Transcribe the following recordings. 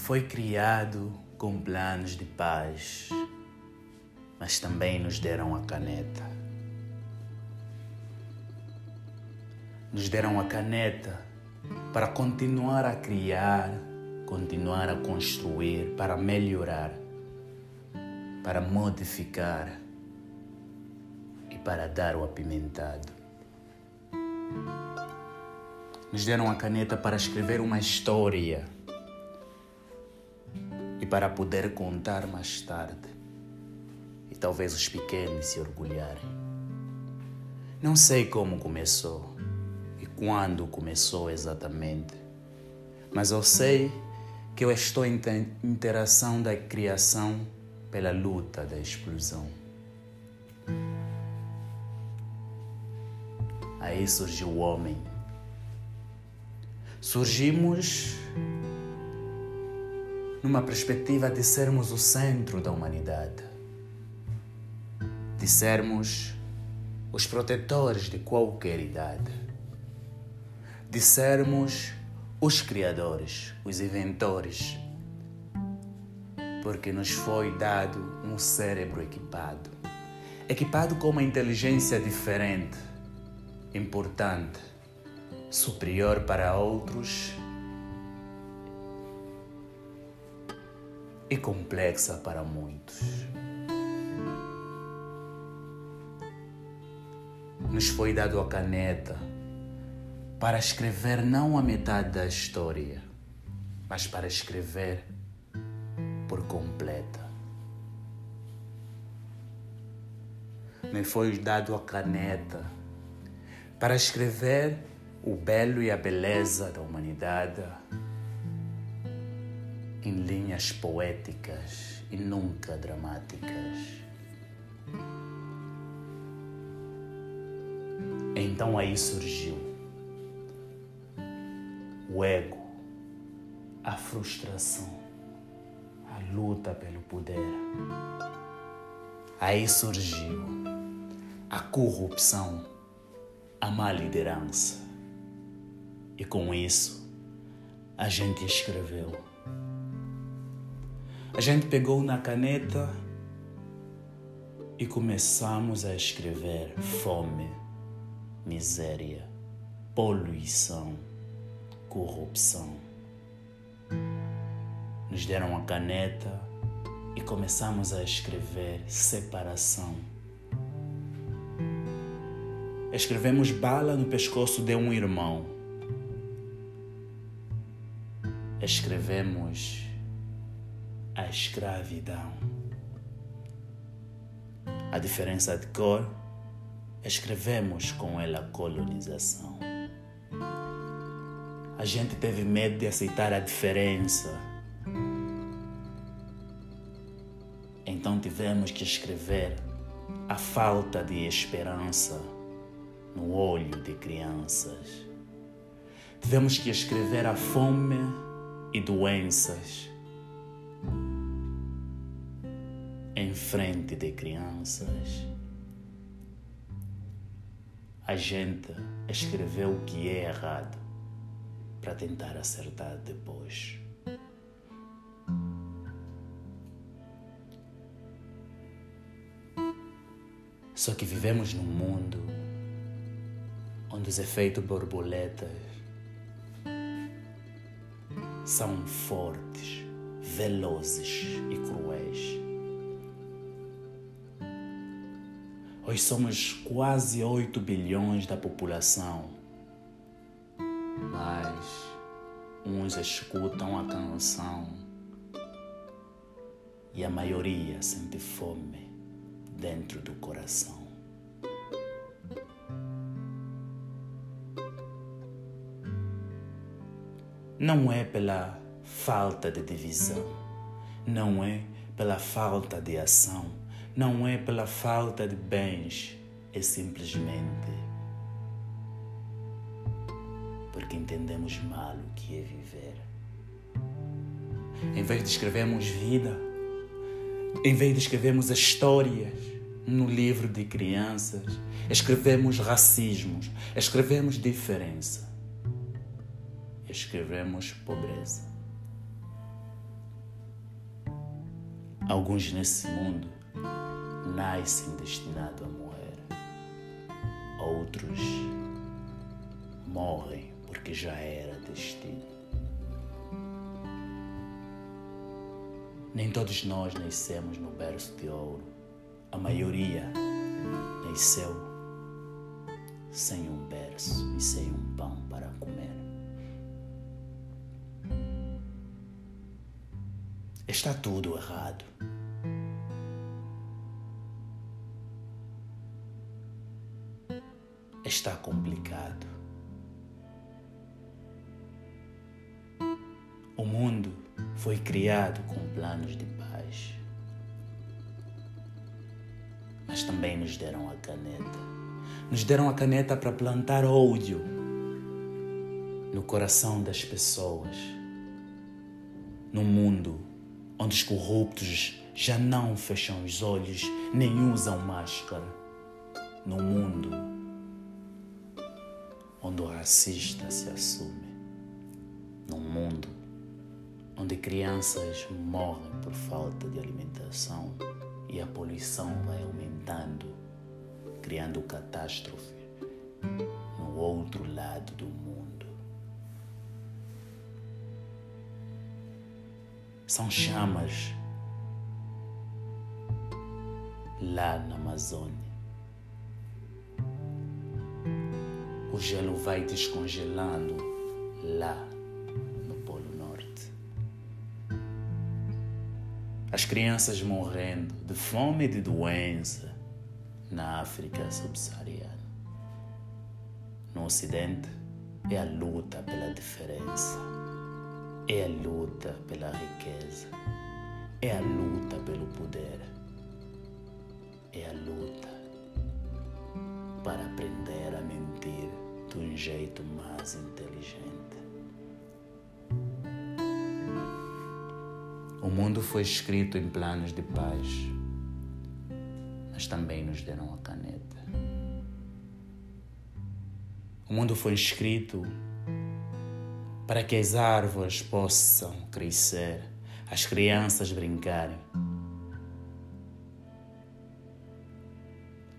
foi criado com planos de paz, mas também nos deram a caneta. Nos deram a caneta para continuar a criar, continuar a construir, para melhorar, para modificar e para dar o apimentado. Nos deram a caneta para escrever uma história para poder contar mais tarde. E talvez os pequenos se orgulharem. Não sei como começou e quando começou exatamente, mas eu sei que eu estou em interação da criação pela luta da explosão. Aí surgiu o homem. Surgimos numa perspectiva de sermos o centro da humanidade, de sermos os protetores de qualquer idade, de sermos os criadores, os inventores, porque nos foi dado um cérebro equipado. Equipado com uma inteligência diferente, importante, superior para outros e complexa para muitos. Nos foi dado a caneta para escrever não a metade da história, mas para escrever por completa. Me foi dado a caneta para escrever o belo e a beleza da humanidade em linhas poéticas e nunca dramáticas. Então aí surgiu o ego, a frustração, a luta pelo poder. Aí surgiu a corrupção, a má liderança. E com isso, a gente escreveu a gente pegou na caneta e começamos a escrever fome, miséria, poluição, corrupção. Nos deram a caneta e começamos a escrever separação. Escrevemos bala no pescoço de um irmão. Escrevemos a escravidão. A diferença de cor, escrevemos com ela colonização. A gente teve medo de aceitar a diferença. Então tivemos que escrever a falta de esperança no olho de crianças. Tivemos que escrever a fome e doenças em frente de crianças. A gente escreveu o que é errado para tentar acertar depois. Só que vivemos num mundo onde os efeitos borboletas são fortes, velozes e cruéis. Hoje somos quase 8 bilhões da população, mas uns escutam a canção e a maioria sente fome dentro do coração. Não é pela falta de divisão, não é pela falta de ação não é pela falta de bens, é simplesmente porque entendemos mal o que é viver. Em vez de escrevermos vida, em vez de escrevermos histórias no livro de crianças, escrevemos racismos, escrevemos diferença, escrevemos pobreza. Alguns nesse mundo nascem destinados a morrer. Outros morrem porque já era destino. Nem todos nós nascemos no berço de ouro. A maioria nasceu sem um berço e sem um pão para comer. Está tudo errado. Está complicado. O mundo foi criado com planos de paz. Mas também nos deram a caneta. Nos deram a caneta para plantar ódio no coração das pessoas. No mundo onde os corruptos já não fecham os olhos nem usam máscara. No mundo onde o racista se assume. Num mundo onde crianças morrem por falta de alimentação e a poluição vai aumentando, criando catástrofe no outro lado do mundo. São chamas lá na Amazônia. Gelo vai descongelando lá no Polo Norte. As crianças morrendo de fome e de doença na África subsaariana. No Ocidente é a luta pela diferença é a luta pela riqueza, é a luta pelo poder, é a luta para aprender a mentir de um jeito mais inteligente. O mundo foi escrito em planos de paz, mas também nos deram a caneta. O mundo foi escrito para que as árvores possam crescer, as crianças brincarem.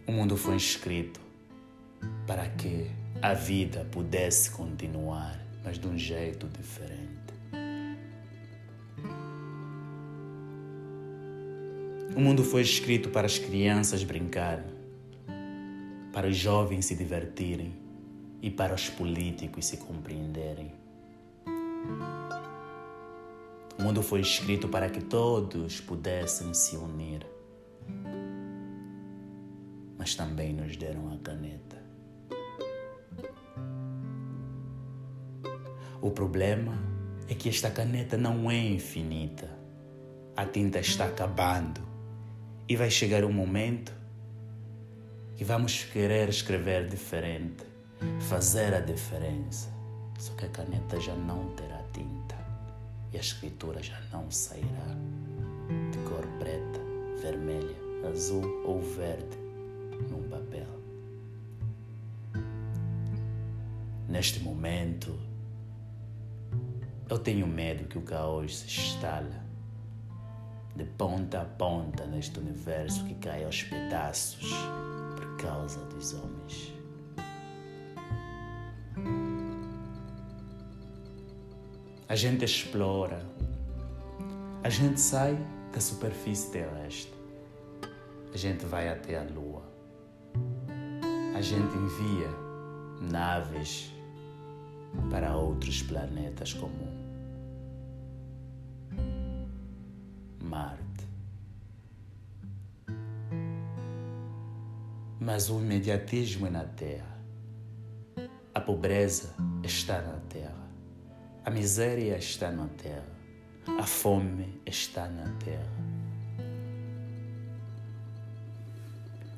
O mundo foi escrito para que a vida pudesse continuar, mas de um jeito diferente. O mundo foi escrito para as crianças brincarem, para os jovens se divertirem e para os políticos se compreenderem. O mundo foi escrito para que todos pudessem se unir, mas também nos deram a caneta. O problema é que esta caneta não é infinita. A tinta está acabando e vai chegar um momento que vamos querer escrever diferente, fazer a diferença. Só que a caneta já não terá tinta e a escritura já não sairá de cor preta, vermelha, azul ou verde num papel. Neste momento, eu tenho medo que o caos se instale de ponta a ponta neste universo que cai aos pedaços por causa dos homens. A gente explora. A gente sai da superfície terrestre. A gente vai até a Lua. A gente envia naves para outros planetas como Mas o imediatismo é na Terra. A pobreza está na Terra. A miséria está na terra, a fome está na terra.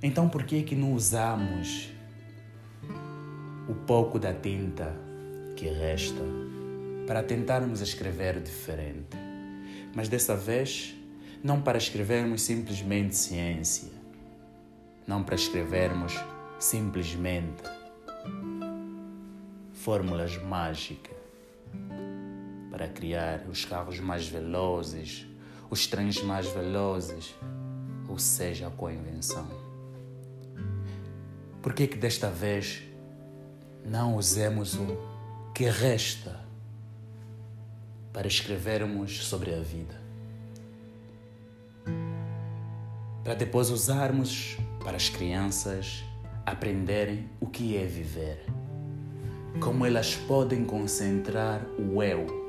Então, por que que não usamos o pouco da tinta que resta para tentarmos escrever diferente? Mas dessa vez, não para escrevermos simplesmente ciência, não para escrevermos simplesmente fórmulas mágicas, para criar os carros mais velozes, os trens mais velozes, ou seja, com a invenção. Por que que desta vez não usemos o que resta para escrevermos sobre a vida? Para depois usarmos para as crianças aprenderem o que é viver, como elas podem concentrar o eu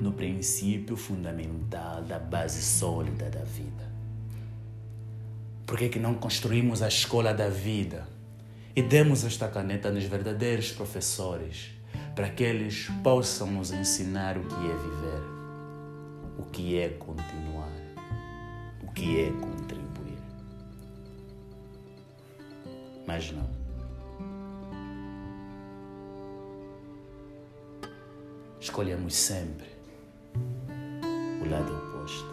no princípio fundamental da base sólida da vida. Por que, que não construímos a escola da vida e demos esta caneta nos verdadeiros professores para que eles possam nos ensinar o que é viver, o que é continuar, o que é contribuir? Mas não. Escolhemos sempre o lado oposto.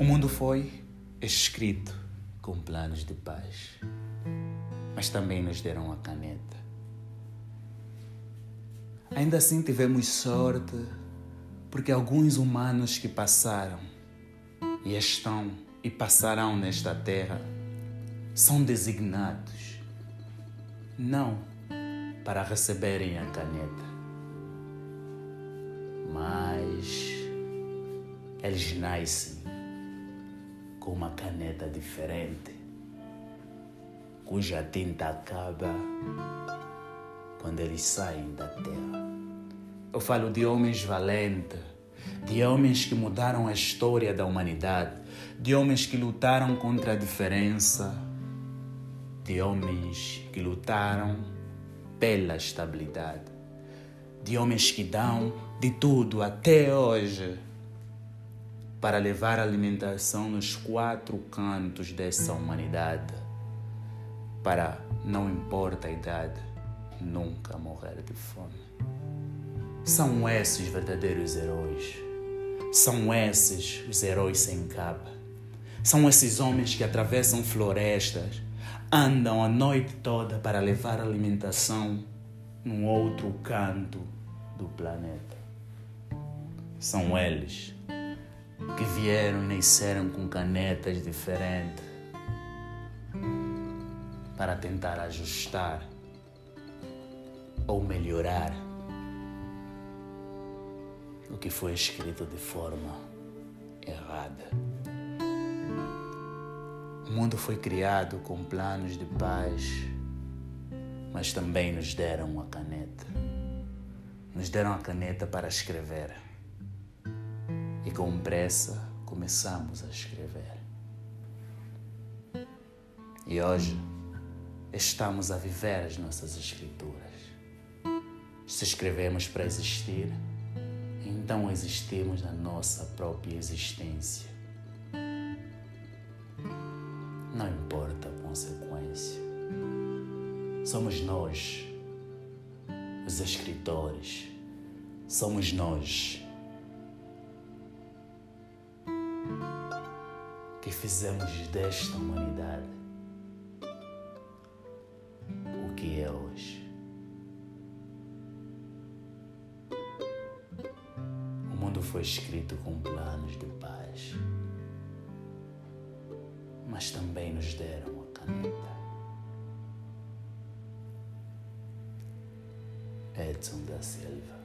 O mundo foi escrito com planos de paz, mas também nos deram a caneta. Ainda assim tivemos sorte, porque alguns humanos que passaram e estão e passarão nesta terra são designados não para receberem a caneta. Mas eles nascem com uma caneta diferente, cuja tinta acaba quando eles saem da terra. Eu falo de homens valentes, de homens que mudaram a história da humanidade, de homens que lutaram contra a diferença, de homens que lutaram pela estabilidade, de homens que dão de tudo até hoje para levar alimentação nos quatro cantos dessa humanidade, para, não importa a idade, nunca morrer de fome. São esses verdadeiros heróis. São esses os heróis sem capa. São esses homens que atravessam florestas, andam a noite toda para levar alimentação num outro canto do planeta. São eles que vieram e nasceram com canetas diferentes para tentar ajustar ou melhorar o que foi escrito de forma errada. O mundo foi criado com planos de paz, mas também nos deram a caneta. Nos deram a caneta para escrever. E com pressa começamos a escrever. E hoje estamos a viver as nossas escrituras. Se escrevemos para existir, então existimos na nossa própria existência. Não importa a consequência. Somos nós, os escritores. Somos nós que fizemos desta humanidade o que é hoje. Foi escrito com planos de paz mas também nos deram a caneta. Edson da Silva.